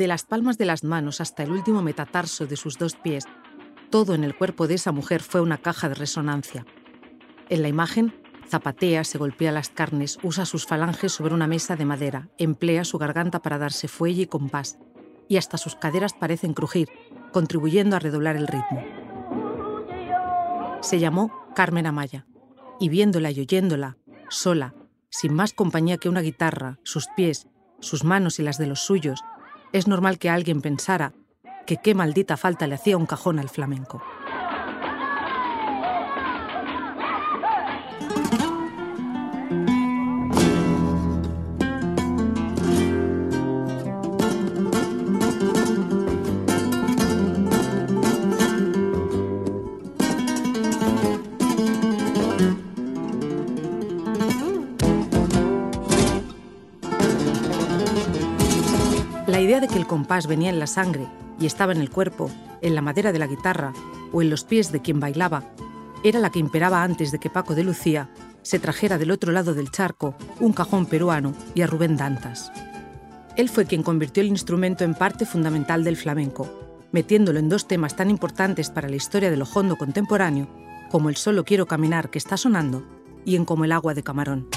De las palmas de las manos hasta el último metatarso de sus dos pies, todo en el cuerpo de esa mujer fue una caja de resonancia. En la imagen, zapatea, se golpea las carnes, usa sus falanges sobre una mesa de madera, emplea su garganta para darse fuelle y compás, y hasta sus caderas parecen crujir, contribuyendo a redoblar el ritmo. Se llamó Carmen Amaya, y viéndola y oyéndola, sola, sin más compañía que una guitarra, sus pies, sus manos y las de los suyos, es normal que alguien pensara que qué maldita falta le hacía un cajón al flamenco. Que el compás venía en la sangre y estaba en el cuerpo, en la madera de la guitarra o en los pies de quien bailaba, era la que imperaba antes de que Paco de Lucía se trajera del otro lado del charco un cajón peruano y a Rubén Dantas. Él fue quien convirtió el instrumento en parte fundamental del flamenco, metiéndolo en dos temas tan importantes para la historia del ojondo contemporáneo como el solo quiero caminar que está sonando y en como el agua de camarón.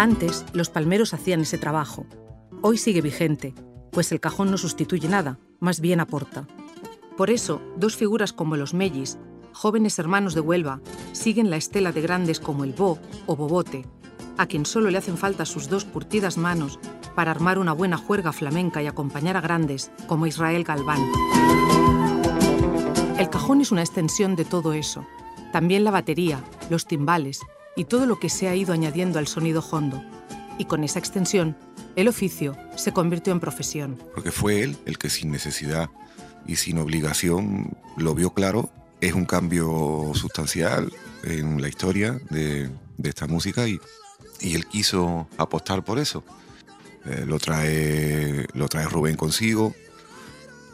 Antes, los palmeros hacían ese trabajo. Hoy sigue vigente, pues el cajón no sustituye nada, más bien aporta. Por eso, dos figuras como los Mellis, jóvenes hermanos de Huelva, siguen la estela de grandes como el Bo o Bobote, a quien solo le hacen falta sus dos curtidas manos para armar una buena juerga flamenca y acompañar a grandes como Israel Galván. El cajón es una extensión de todo eso. También la batería, los timbales, y todo lo que se ha ido añadiendo al sonido hondo. Y con esa extensión, el oficio se convirtió en profesión. Porque fue él el que sin necesidad y sin obligación lo vio claro. Es un cambio sustancial en la historia de, esta música y, y, él quiso apostar por eso. Eh, lo, trae, lo trae Rubén consigo,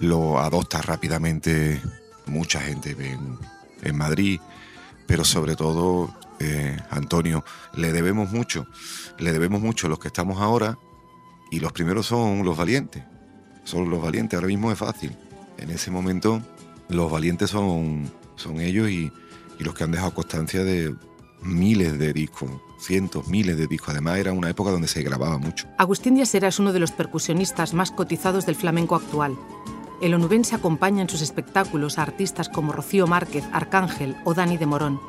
lo adopta rápidamente mucha gente en, en Madrid, pero sobre todo eh, Antonio, le debemos mucho, le debemos mucho a los que estamos ahora y los primeros son los valientes, son los valientes, ahora mismo es fácil, en ese momento los valientes son, son ellos y, los que han dejado constancia de miles de discos, cientos, miles de discos. Además, era una época donde se grababa mucho. Agustín Díaz es uno de los percusionistas más cotizados del flamenco actual. El onubense acompaña en sus espectáculos a artistas como Rocío Márquez, Arcángel o Dani de Morón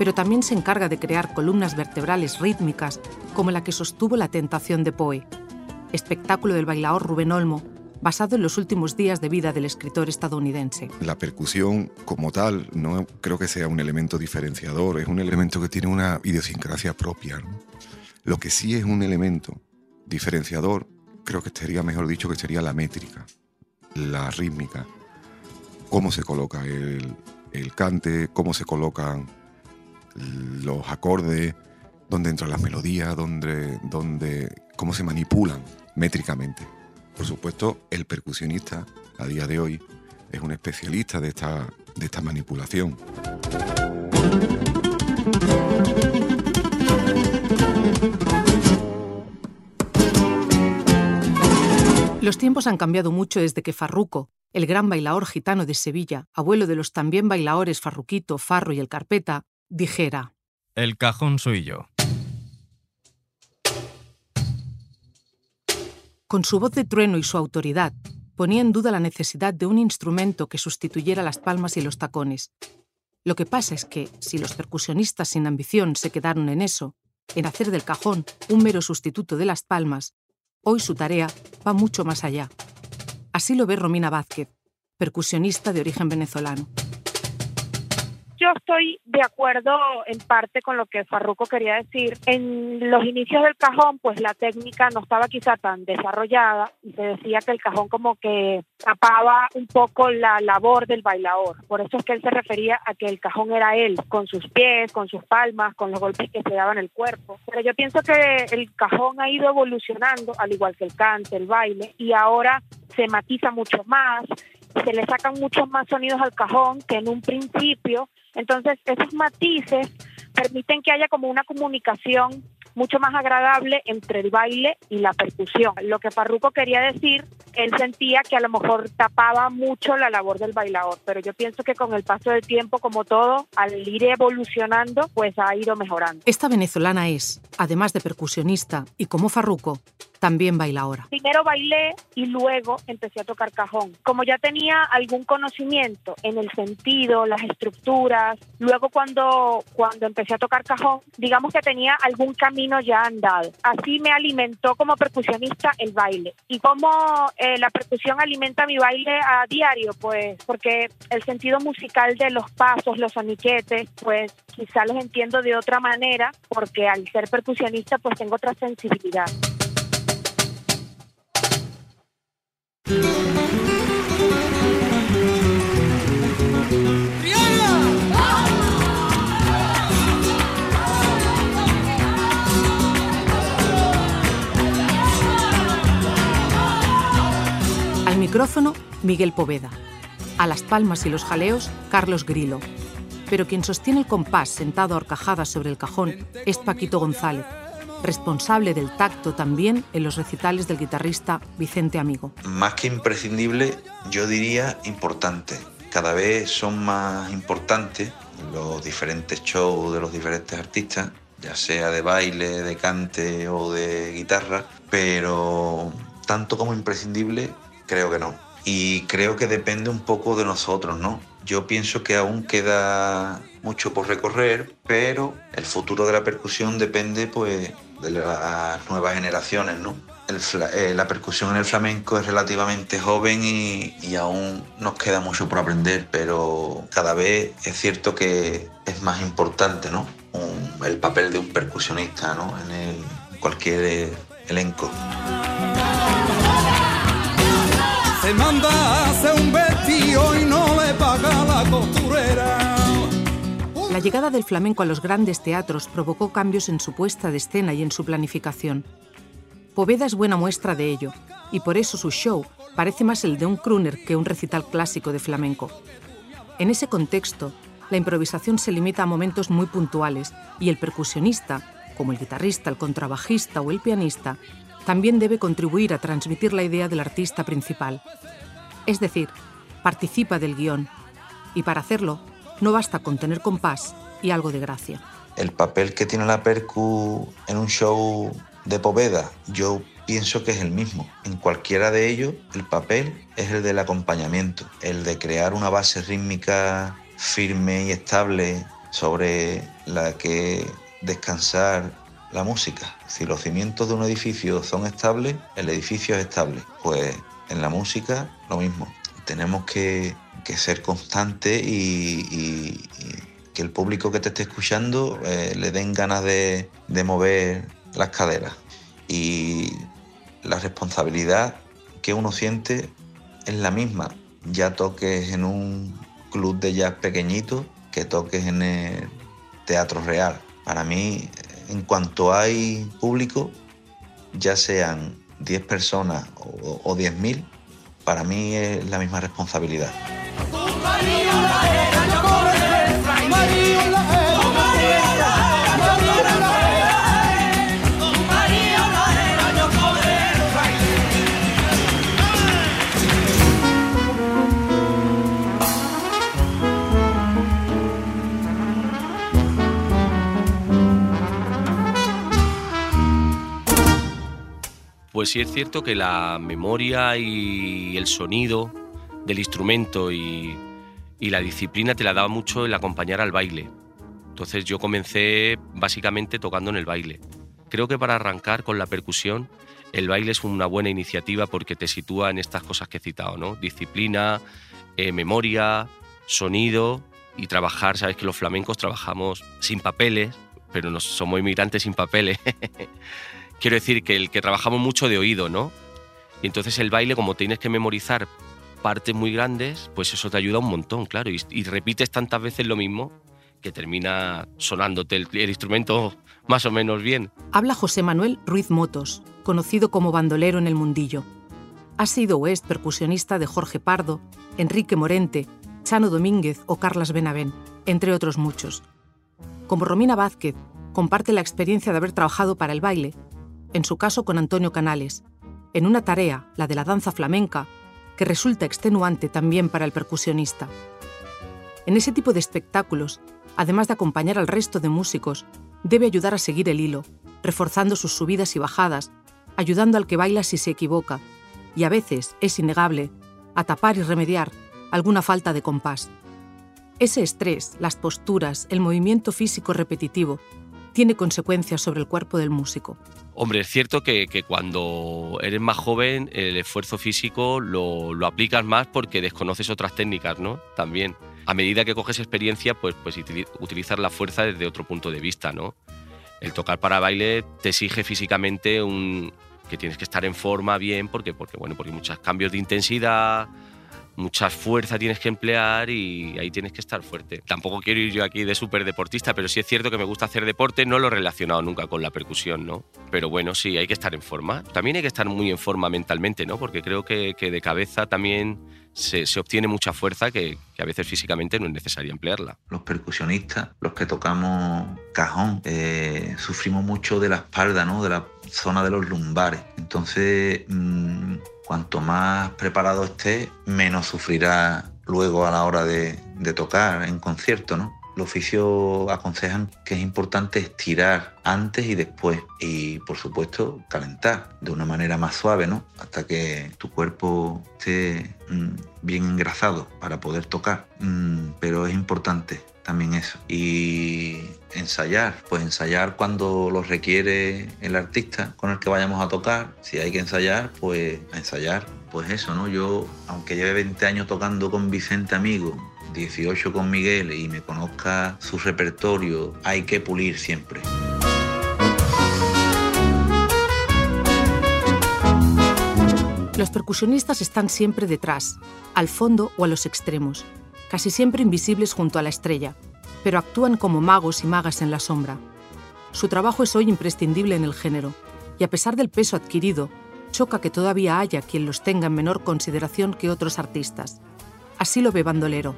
pero también se encarga de crear columnas vertebrales rítmicas como la que sostuvo La Tentación de Poe, espectáculo del bailaor Rubén Olmo, basado en los últimos días de vida del escritor estadounidense. La percusión como tal no creo que sea un elemento diferenciador, es un elemento que tiene una idiosincrasia propia. Lo que sí es un elemento diferenciador, creo que sería mejor dicho que sería la métrica, la rítmica, cómo se coloca el, el cante, cómo se colocan los acordes, dónde entran las melodías, dónde, dónde, cómo se manipulan métricamente. Por supuesto, el percusionista a día de hoy es un especialista de esta, de esta manipulación. Los tiempos han cambiado mucho desde que Farruco, el gran bailaor gitano de Sevilla, abuelo de los también bailaores Farruquito, Farro y el Carpeta, dijera, El cajón soy yo. Con su voz de trueno y su autoridad, ponía en duda la necesidad de un instrumento que sustituyera las palmas y los tacones. Lo que pasa es que, si los percusionistas sin ambición se quedaron en eso, en hacer del cajón un mero sustituto de las palmas, hoy su tarea va mucho más allá. Así lo ve Romina Vázquez, percusionista de origen venezolano. Estoy de acuerdo en parte con lo que Farruco quería decir. En los inicios del cajón, pues la técnica no estaba quizá tan desarrollada y se decía que el cajón como que tapaba un poco la labor del bailador. Por eso es que él se refería a que el cajón era él, con sus pies, con sus palmas, con los golpes que se daban el cuerpo. Pero yo pienso que el cajón ha ido evolucionando, al igual que el cante, el baile, y ahora se matiza mucho más, se le sacan muchos más sonidos al cajón que en un principio. Entonces, esos matices permiten que haya como una comunicación mucho más agradable entre el baile y la percusión. Lo que Farruco quería decir, él sentía que a lo mejor tapaba mucho la labor del bailador, pero yo pienso que con el paso del tiempo, como todo, al ir evolucionando, pues ha ido mejorando. Esta venezolana es, además de percusionista y como Farruco, también baila ahora. Primero bailé y luego empecé a tocar cajón. Como ya tenía algún conocimiento en el sentido, las estructuras, luego cuando, cuando empecé a tocar cajón, digamos que tenía algún camino ya andado. Así me alimentó como percusionista el baile. ¿Y cómo eh, la percusión alimenta mi baile a diario? Pues porque el sentido musical de los pasos, los aniquetes, pues quizá los entiendo de otra manera porque al ser percusionista pues tengo otra sensibilidad. Al micrófono, Miguel Poveda. A las palmas y los jaleos, Carlos Grilo. Pero quien sostiene el compás sentado a horcajadas sobre el cajón es Paquito González, responsable del tacto también en los recitales del guitarrista Vicente Amigo. Más que imprescindible, yo diría importante. Cada vez son más importantes los diferentes shows de los diferentes artistas, ya sea de baile, de cante o de guitarra, pero tanto como imprescindible, creo que no. Y creo que depende un poco de nosotros, ¿no? Yo pienso que aún queda mucho por recorrer, pero el futuro de la percusión depende pues de las nuevas generaciones, ¿no? Eh, la percusión en el flamenco es relativamente joven y, aún nos queda mucho por aprender, pero cada vez es cierto que es más importante, ¿no? el papel de un percusionista, ¿no? En cualquier elenco. Se manda hace La llegada del flamenco a los grandes teatros provocó cambios en su puesta de escena y en su planificación. Poveda es buena muestra de ello, y por eso su show parece más el de un crooner que un recital clásico de flamenco. En ese contexto, la improvisación se limita a momentos muy puntuales y el percusionista, como el guitarrista, el contrabajista o el pianista, también debe contribuir a transmitir la idea del artista principal. Es decir, participa del guion, y para hacerlo no basta con tener compás y algo de gracia. El papel que tiene la percu en un show de Poveda, yo pienso que es el mismo. En cualquiera de ellos, el papel es el del acompañamiento, el de crear una base rítmica firme y estable sobre la que descansar la música. Si los cimientos de un edificio son estables, el edificio es estable. Pues en la música lo mismo. Tenemos que que ser constante y, que el público que te esté escuchando eh, le den ganas de, de mover las caderas. Y la responsabilidad que uno siente es la misma. Ya toques en un club de jazz pequeñito que toques en el teatro real. Para mí, en cuanto hay público, ya sean 10 personas o, o 10.000, para mí es la misma responsabilidad. Pues sí es cierto que la memoria y el sonido del instrumento y, la disciplina te la daba mucho el acompañar al baile. Entonces yo comencé básicamente tocando en el baile. Creo que para arrancar con la percusión, el baile es una buena iniciativa porque te sitúa en estas cosas que he citado, ¿no? Disciplina, eh, memoria, sonido y trabajar, sabes que los flamencos trabajamos sin papeles, pero no somos inmigrantes sin papeles. Quiero decir que el que trabajamos mucho de oído, ¿no? Y entonces el baile, como tienes que memorizar partes muy grandes, pues eso te ayuda un montón, claro. Y, repites tantas veces lo mismo que termina sonándote el, el, instrumento más o menos bien. Habla José Manuel Ruiz Motos, conocido como bandolero en el mundillo. Ha sido o es percusionista de Jorge Pardo, Enrique Morente, Chano Domínguez o Carlas Benavén, entre otros muchos. Como Romina Vázquez, comparte la experiencia de haber trabajado para el baile, en su caso con Antonio Canales, en una tarea, la de la danza flamenca, resulta extenuante también para el percusionista. En ese tipo de espectáculos, además de acompañar al resto de músicos, debe ayudar a seguir el hilo, reforzando sus subidas y bajadas, ayudando al que baila si se equivoca, y a veces, es innegable, a tapar y remediar alguna falta de compás. Ese estrés, las posturas, el movimiento físico repetitivo, tiene consecuencias sobre el cuerpo del músico. Hombre, es cierto que, cuando eres más joven el esfuerzo físico lo, lo, aplicas más porque desconoces otras técnicas, ¿no? También. A medida que coges experiencia, pues, pues utilizar la fuerza desde otro punto de vista, ¿no? El tocar para baile te exige físicamente un, que tienes que estar en forma bien porque, porque, bueno, porque hay muchos cambios de intensidad, mucha fuerza tienes que emplear y ahí tienes que estar fuerte. Tampoco quiero ir yo aquí de súper deportista, pero sí es cierto que me gusta hacer deporte, no lo he relacionado nunca con la percusión, ¿no? Pero bueno, sí, hay que estar en forma. También hay que estar muy en forma mentalmente, ¿no? Porque creo que, de cabeza también se, se, obtiene mucha fuerza que, a veces físicamente no es necesaria emplearla. Los percusionistas, los que tocamos cajón, eh, sufrimos mucho de la espalda, ¿no? De la zona de los lumbares. Entonces... Mmm, cuanto más preparado esté, menos sufrirá luego a la hora de, tocar en concierto, ¿no? Los oficios aconsejan que es importante estirar antes y después y por supuesto calentar de una manera más suave, ¿no? Hasta que tu cuerpo esté mm, bien engrasado para poder tocar. Mm, pero es importante también eso. Y ensayar, pues ensayar cuando lo requiere el artista con el que vayamos a tocar. Si hay que ensayar, pues ensayar. Pues eso, ¿no? Yo, aunque lleve 20 años tocando con Vicente Amigo, 18 con Miguel y me conozca su repertorio, hay que pulir siempre. Los percusionistas están siempre detrás, al fondo o a los extremos casi siempre invisibles junto a la estrella, pero actúan como magos y magas en la sombra. Su trabajo es hoy imprescindible en el género, y a pesar del peso adquirido, choca que todavía haya quien los tenga en menor consideración que otros artistas. Así lo ve Bandolero.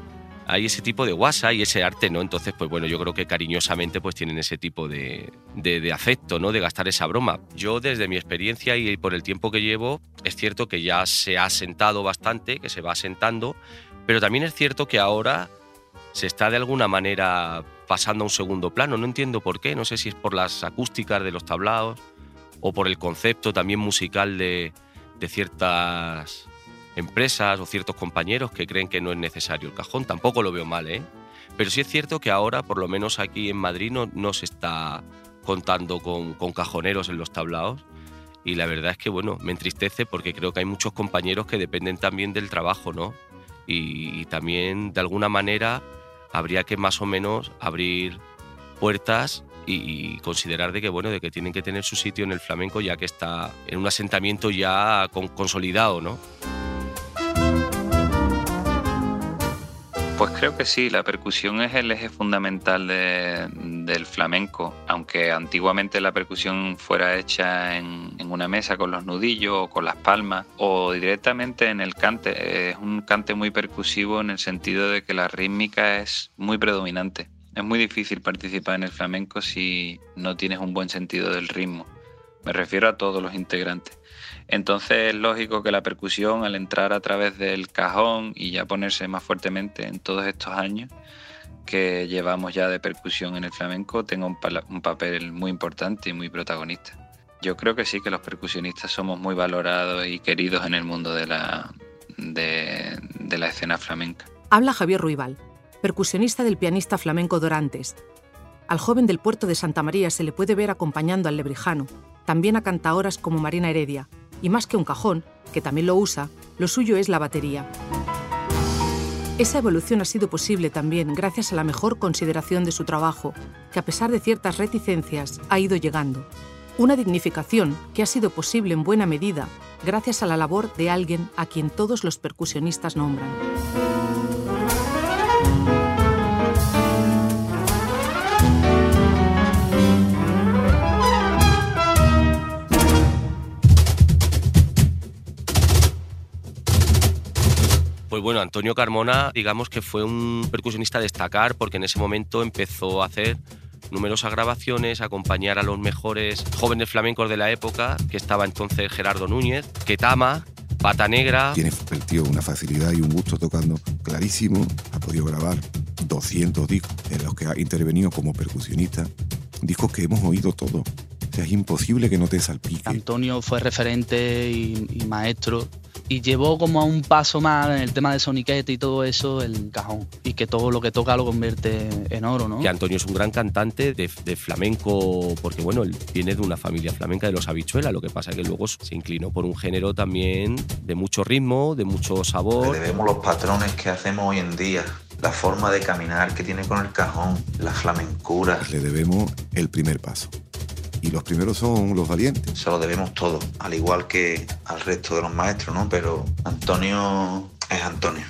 Hay ese tipo de guasa y ese arte, ¿no? Entonces, pues bueno, yo creo que cariñosamente pues tienen ese tipo de, de, afecto, ¿no? De gastar esa broma. Yo desde mi experiencia y por el tiempo que llevo, es cierto que ya se ha sentado bastante, que se va asentando, pero también es cierto que ahora se está de alguna manera pasando a un segundo plano. No entiendo por qué, no sé si es por las acústicas de los tablaos o por el concepto también musical de, ciertas empresas o ciertos compañeros que creen que no es necesario el cajón. Tampoco lo veo mal, ¿eh? Pero sí es cierto que ahora, por lo menos aquí en Madrid, no, se está contando con, con, cajoneros en los tablaos. Y la verdad es que, bueno, me entristece porque creo que hay muchos compañeros que dependen también del trabajo, ¿no? Y, también de alguna manera habría que más o menos abrir puertas y, considerar de que bueno de que tienen que tener su sitio en el flamenco ya que está en un asentamiento ya consolidado, ¿no? Pues creo que sí, la percusión es el eje fundamental del flamenco, aunque antiguamente la percusión fuera hecha en, una mesa con los nudillos o con las palmas o directamente en el cante. Es un cante muy percusivo en el sentido de que la rítmica es muy predominante. Es muy difícil participar en el flamenco si no tienes un buen sentido del ritmo. Me refiero a todos los integrantes. Entonces es lógico que la percusión al entrar a través del cajón y ya ponerse más fuertemente en todos estos años que llevamos ya de percusión en el flamenco tenga un, papel muy importante y muy protagonista. Yo creo que sí, que los percusionistas somos muy valorados y queridos en el mundo de la, de, la escena flamenca. Habla Javier Ruibal, percusionista del pianista flamenco Dorantes. Al joven del puerto de Santa María se le puede ver acompañando al lebrijano, también a cantaoras como Marina Heredia, y más que un cajón, que también lo usa, lo suyo es la batería. Esa evolución ha sido posible también gracias a la mejor consideración de su trabajo, que a pesar de ciertas reticencias ha ido llegando. Una dignificación que ha sido posible en buena medida gracias a la labor de alguien a quien todos los percusionistas nombran. Pues bueno, Antonio Carmona, digamos que fue un percusionista a destacar porque en ese momento empezó a hacer numerosas grabaciones, acompañar a los mejores jóvenes flamencos de la época, que estaba entonces Gerardo Núñez, Ketama, Pata Negra. Tiene el tío una facilidad y un gusto tocando clarísimo. Ha podido grabar 200 discos en los que ha intervenido como percusionista. Discos que hemos oído todos. Es imposible que no te salpique. Antonio fue referente y, y maestro y llevó como a un paso más en el tema de soniquete y todo eso el cajón y que todo lo que toca lo convierte en oro, ¿no? Que Antonio es un gran cantante de, de flamenco porque bueno, él viene de una familia flamenca de los habichuelas, lo que pasa es que luego se inclinó por un género también de mucho ritmo, de mucho sabor. Le debemos los patrones que hacemos hoy en día, la forma de caminar que tiene con el cajón, la flamencura. Le debemos el primer paso y los primeros son los valientes. Se lo debemos todo, al igual que al resto de los maestros, ¿no? Pero Antonio es Antonio.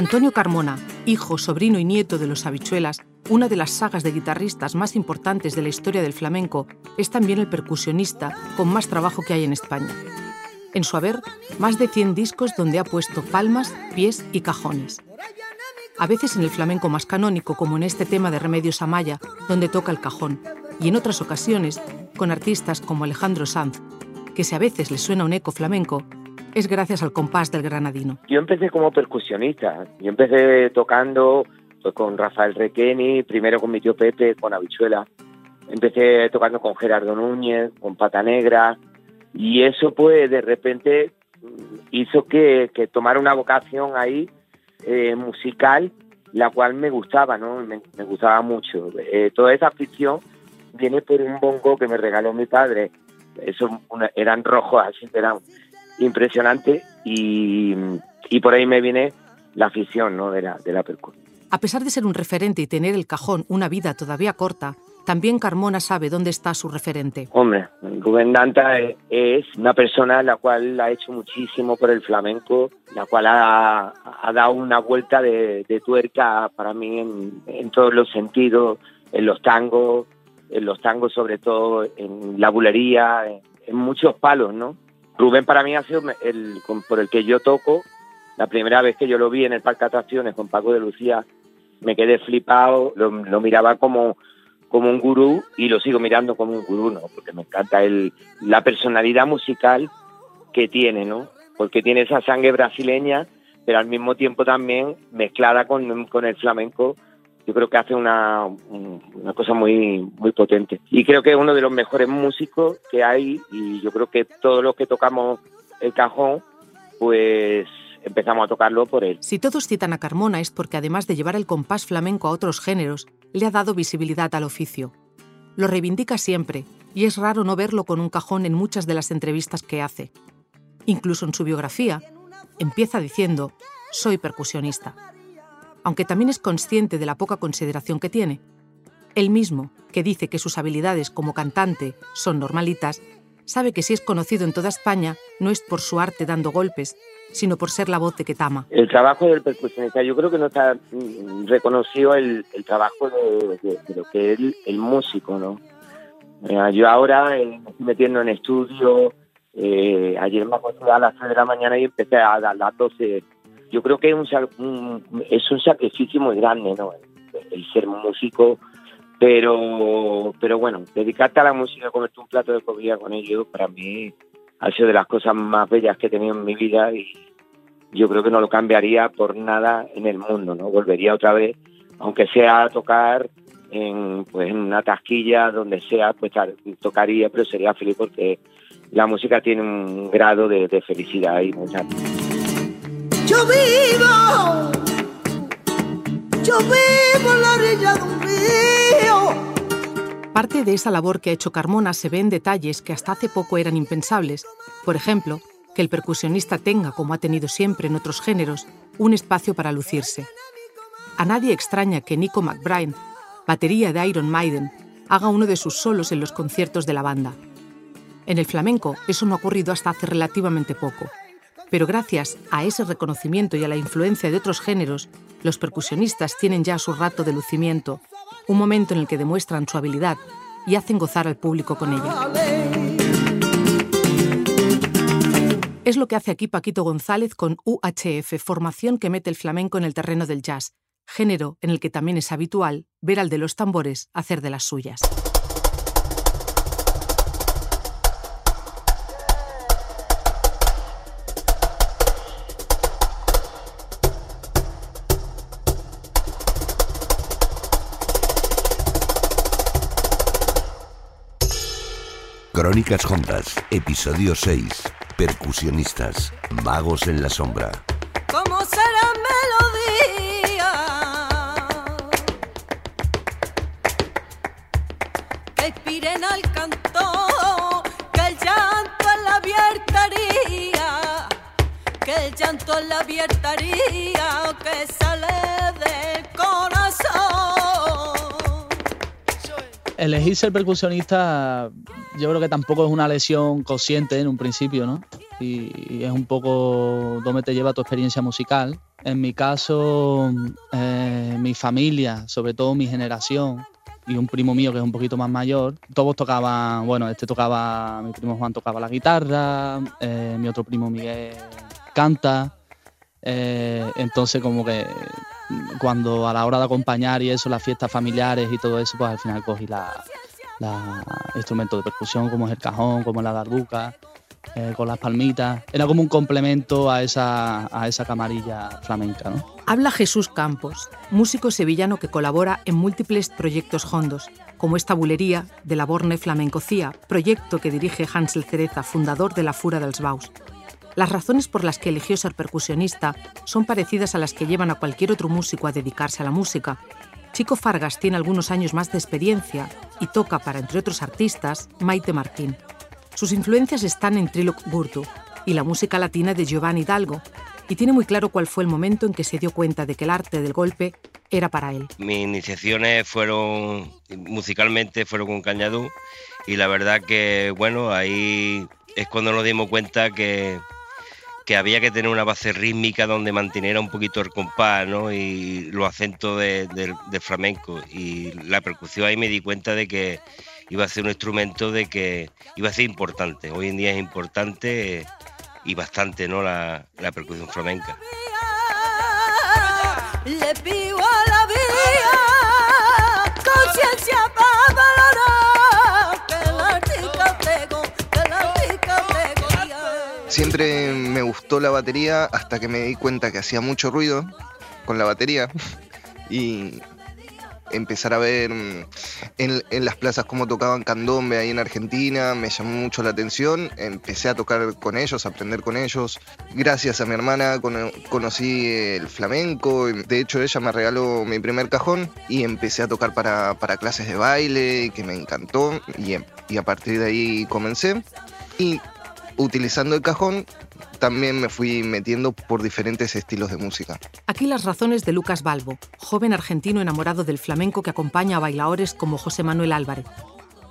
Antonio Carmona, hijo, sobrino y nieto de los Habichuelas, una de las sagas de guitarristas más importantes de la historia del flamenco, es también el percusionista con más trabajo que hay en España. En su haber, más de 100 discos donde ha puesto palmas, pies y cajones. A veces en el flamenco más canónico, como en este tema de Remedios Amaya, donde toca el cajón, y en otras ocasiones con artistas como Alejandro Sanz, que si a veces le suena un eco flamenco, es gracias al compás del granadino. Yo empecé como percusionista. Yo empecé tocando pues, con Rafael Requeni, primero con mi tío Pepe, con Habichuela. Empecé tocando con Gerardo Núñez, con Pata Negra. Y eso, pues, de repente hizo que, que tomara una vocación ahí eh, musical, la cual me gustaba, ¿no? Me, gustaba mucho. Eh, toda esa afición viene por un bongo que me regaló mi padre. Eso eran rojos, así eran impresionante y, y, por ahí me viene la afición ¿no? de, la, de la percusión. A pesar de ser un referente y tener el cajón una vida todavía corta, también Carmona sabe dónde está su referente. Hombre, Rubén Danta es una persona la cual ha hecho muchísimo por el flamenco, la cual ha, ha dado una vuelta de, de tuerca para mí en, en, todos los sentidos, en los tangos, en los tangos sobre todo, en la bulería, en, en muchos palos, ¿no? Rubén para mí ha sido el por el que yo toco. La primera vez que yo lo vi en el Parque Atracciones con Paco de Lucía, me quedé flipado, lo, lo miraba como, como un gurú y lo sigo mirando como un gurú, ¿no? Porque me encanta el, la personalidad musical que tiene, ¿no? Porque tiene esa sangre brasileña, pero al mismo tiempo también mezclada con, con el flamenco yo creo que hace una, una cosa muy, muy potente. Y creo que es uno de los mejores músicos que hay y yo creo que todos los que tocamos el cajón, pues empezamos a tocarlo por él. Si todos citan a Carmona es porque además de llevar el compás flamenco a otros géneros, le ha dado visibilidad al oficio. Lo reivindica siempre y es raro no verlo con un cajón en muchas de las entrevistas que hace. Incluso en su biografía, empieza diciendo, soy percusionista aunque también es consciente de la poca consideración que tiene. Él mismo, que dice que sus habilidades como cantante son normalitas, sabe que si es conocido en toda España no es por su arte dando golpes, sino por ser la voz de Ketama. El trabajo del percusionista, yo creo que no está reconocido el, el trabajo de, de, de, lo que es el, el músico, ¿no? Eh, yo ahora eh, me estoy metiendo en estudio, eh, ayer me acosté a las 3 de la mañana y empecé a, a las 12 yo creo que es un, un, es un sacrificio muy grande, ¿no? El, ser músico, pero, pero bueno, dedicarte a la música, comerte un plato de comida con ellos, para mí ha sido de las cosas más bellas que he tenido en mi vida y yo creo que no lo cambiaría por nada en el mundo, ¿no? Volvería otra vez, aunque sea a tocar en, pues, en una tasquilla, donde sea, pues tocaría, pero sería feliz porque la música tiene un grado de felicidad y mucha. Yo vivo, yo vivo en la orilla de un río. Parte de esa labor que ha hecho Carmona se ve en detalles que hasta hace poco eran impensables. Por ejemplo, que el percusionista tenga, como ha tenido siempre en otros géneros, un espacio para lucirse. A nadie extraña que Nico McBride, batería de Iron Maiden, haga uno de sus solos en los conciertos de la banda. En el flamenco eso no ha ocurrido hasta hace relativamente poco. Pero gracias a ese reconocimiento y a la influencia de otros géneros, los percusionistas tienen ya su rato de lucimiento, un momento en el que demuestran su habilidad y hacen gozar al público con ella. Es lo que hace aquí Paquito González con UHF, formación que mete el flamenco en el terreno del jazz, género en el que también es habitual ver al de los tambores hacer de las suyas. Crónicas Juntas, episodio 6. Percusionistas, magos en la sombra. ¿Cómo será melodía? Que inspiren al canto, que el llanto en la abiertaría, que el llanto en la abiertaría, que sale del corazón. Elegir ser percusionista yo creo que tampoco es una lesión consciente en un principio, ¿no? Y, es un poco dónde te lleva tu experiencia musical. En mi caso, eh, mi familia, sobre todo mi generación, y un primo mío que es un poquito más mayor, todos tocaban, bueno, este tocaba, mi primo Juan tocaba la guitarra, eh, mi otro primo Miguel canta, eh, entonces como que cuando a la hora de acompañar y eso, las fiestas familiares y todo eso, pues al final cogí la, la instrumentos de percusión como es el cajón, como la darbuca, eh, con las palmitas. Era como un complemento a esa, a esa camarilla flamenca. ¿no? Habla Jesús Campos, músico sevillano que colabora en múltiples proyectos hondos, como esta bulería de la Borne Flamencocía, proyecto que dirige Hansel Cereza, fundador de la Fura dels Baus. Las razones por las que eligió ser percusionista son parecidas a las que llevan a cualquier otro músico a dedicarse a la música, Chico Fargas tiene algunos años más de experiencia y toca para, entre otros artistas, Maite Martín. Sus influencias están en Trilok Gurtu y la música latina de Giovanni Hidalgo, y tiene muy claro cuál fue el momento en que se dio cuenta de que el arte del golpe era para él. Mis iniciaciones fueron, musicalmente, fueron con Cañadú, y la verdad que, bueno, ahí es cuando nos dimos cuenta que que había que tener una base rítmica donde manteniera un poquito el compás ¿no? y los acentos de, flamenco. Y la percusión ahí me di cuenta de que iba a ser un instrumento de que iba a ser importante. Hoy en día es importante y bastante ¿no? la, la percusión flamenca. Siempre me gustó la batería hasta que me di cuenta que hacía mucho ruido con la batería y empezar a ver mm, en, las plazas cómo tocaban candombe ahí en Argentina, me llamó mucho la atención, empecé a tocar con ellos, a aprender con ellos. Gracias a mi hermana conocí el flamenco, de hecho ella me regaló mi primer cajón y empecé a tocar para, clases de baile, que me encantó y, y a partir de ahí comencé. Y utilizando el cajón, también me fui metiendo por diferentes estilos de música. Aquí las razones de Lucas Balbo, joven argentino enamorado del flamenco que acompaña a bailadores como José Manuel Álvarez.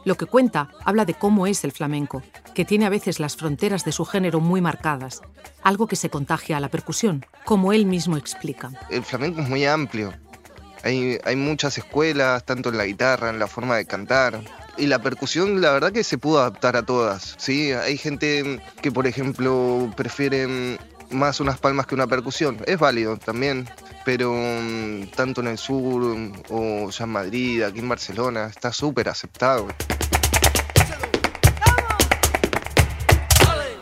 Lo que cuenta habla de cómo es el flamenco, que tiene a veces las fronteras de su género muy marcadas, algo que se contagia a la percusión, como él mismo explica. El flamenco es muy amplio. Hay, hay muchas escuelas, tanto en la guitarra, en la forma de cantar, y la percusión, la verdad que se pudo adaptar a todas. ¿sí? Hay gente que, por ejemplo, prefiere más unas palmas que una percusión. Es válido también, pero mm, tanto en el sur o ya en Madrid, aquí en Barcelona, está súper aceptado.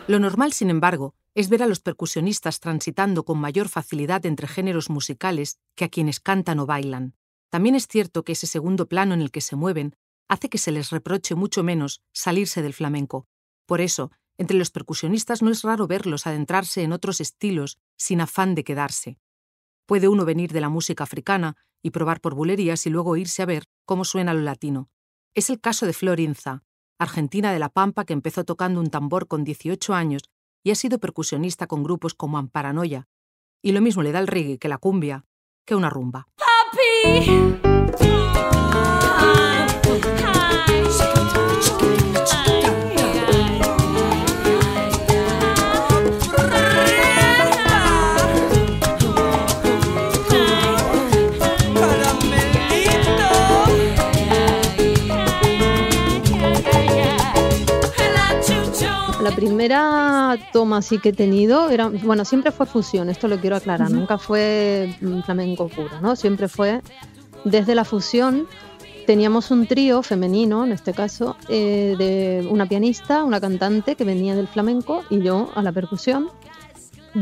Lo normal, sin embargo, es ver a los percusionistas transitando con mayor facilidad entre géneros musicales que a quienes cantan o bailan. También es cierto que ese segundo plano en el que se mueven hace que se les reproche mucho menos salirse del flamenco. Por eso, entre los percusionistas no es raro verlos adentrarse en otros estilos sin afán de quedarse. Puede uno venir de la música africana y probar por bulerías y luego irse a ver cómo suena lo latino. Es el caso de Florinza, argentina de La Pampa que empezó tocando un tambor con 18 años y ha sido percusionista con grupos como Amparanoia. Y lo mismo le da el reggae que la cumbia, que una rumba. La primera toma así que he tenido era, bueno, siempre fue fusión, esto lo quiero aclarar, nunca fue mm, flamenco puro, ¿no? Siempre fue desde la fusión. Teníamos un trío femenino, en este caso, eh, de una pianista, una cantante que venía del flamenco y yo a la percusión,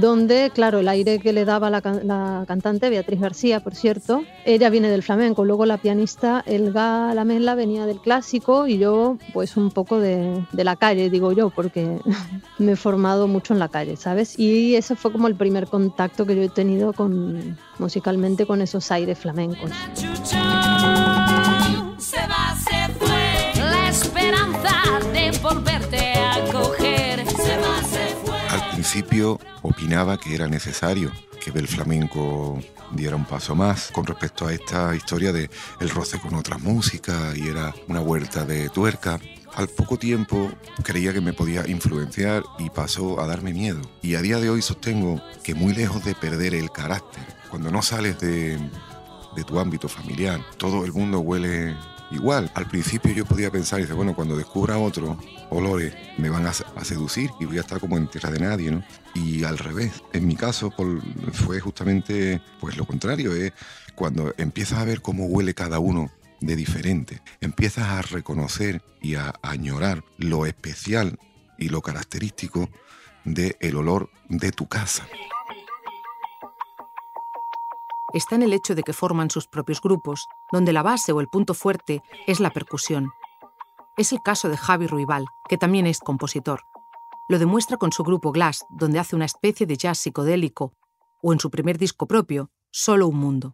donde, claro, el aire que le daba la, la cantante, Beatriz García, por cierto, ella viene del flamenco, luego la pianista Elga Lamela venía del clásico y yo pues un poco de, de la calle, digo yo, porque me he formado mucho en la calle, ¿sabes? Y ese fue como el primer contacto que yo he tenido con musicalmente con esos aires flamencos. Principio opinaba que era necesario que el flamenco diera un paso más con respecto a esta historia de el roce con otras músicas y era una vuelta de tuerca. Al poco tiempo creía que me podía influenciar y pasó a darme miedo. Y a día de hoy sostengo que muy lejos de perder el carácter, cuando no sales de, de tu ámbito familiar, todo el mundo huele igual. Al principio yo podía pensar, dice, bueno, cuando descubra otros olores me van a, a seducir y voy a estar como en tierra de nadie, ¿no? Y al revés, en mi caso fue justamente pues lo contrario, es cuando empiezas a ver cómo huele cada uno de diferente, empiezas a reconocer y a añorar lo especial y lo característico del olor de tu casa. Está en el hecho de que forman sus propios grupos, donde la base o el punto fuerte es la percusión. Es el caso de Javi Ruibal, que también es compositor. Lo demuestra con su grupo Glass, donde hace una especie de jazz psicodélico, o en su primer disco propio, Solo un Mundo.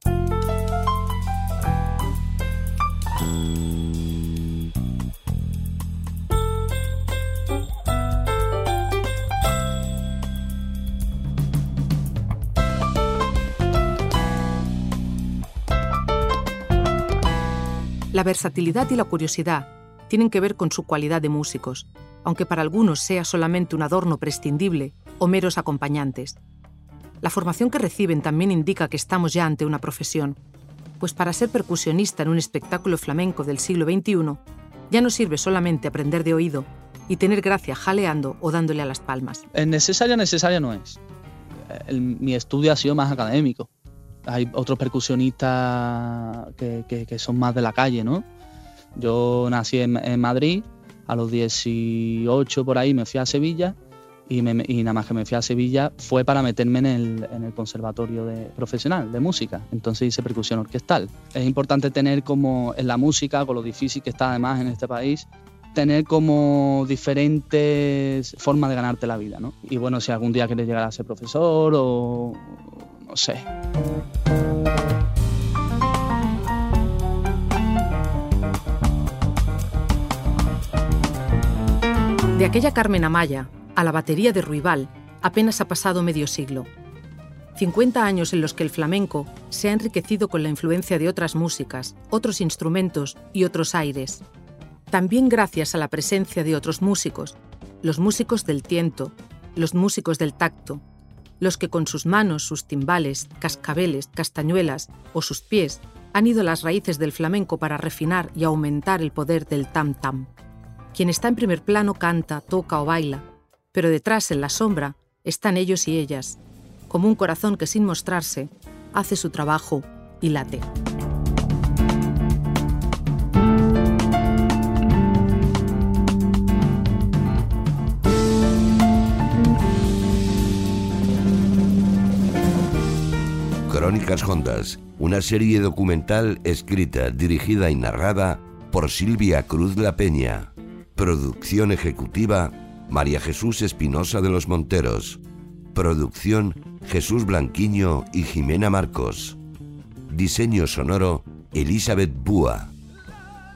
La versatilidad y la curiosidad tienen que ver con su cualidad de músicos, aunque para algunos sea solamente un adorno prescindible o meros acompañantes. La formación que reciben también indica que estamos ya ante una profesión, pues para ser percusionista en un espectáculo flamenco del siglo XXI ya no sirve solamente aprender de oído y tener gracia jaleando o dándole a las palmas. Es necesaria, necesaria no es. El- mi estudio ha sido más académico. Hay otros percusionistas que, que- que son más de la calle, ¿no? Yo nací en, Madrid, a los 18 por ahí me fui a Sevilla y nada más que me fui a Sevilla fue para meterme en el, en el conservatorio de, profesional de música. Entonces hice percusión orquestal. Es importante tener como en la música, con lo difícil que está además en este país, tener como diferentes formas de ganarte la vida, ¿no? Y bueno, si algún día quieres llegar a ser profesor o no sé. De aquella Carmen Amaya a la batería de Ruibal apenas ha pasado medio siglo. 50 años en los que el flamenco se ha enriquecido con la influencia de otras músicas, otros instrumentos y otros aires. También gracias a la presencia de otros músicos, los músicos del tiento, los músicos del tacto, los que con sus manos, sus timbales, cascabeles, castañuelas o sus pies han ido a las raíces del flamenco para refinar y aumentar el poder del tam-tam. Quien está en primer plano canta, toca o baila, pero detrás, en la sombra, están ellos y ellas, como un corazón que sin mostrarse hace su trabajo y late. Crónicas Hondas, una serie documental escrita, dirigida y narrada por Silvia Cruz La Peña. Producción ejecutiva María Jesús Espinosa de los Monteros. Producción Jesús Blanquiño y Jimena Marcos. Diseño sonoro Elizabeth Búa.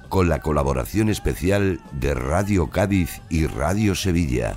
Con la colaboración especial de Radio Cádiz y Radio Sevilla.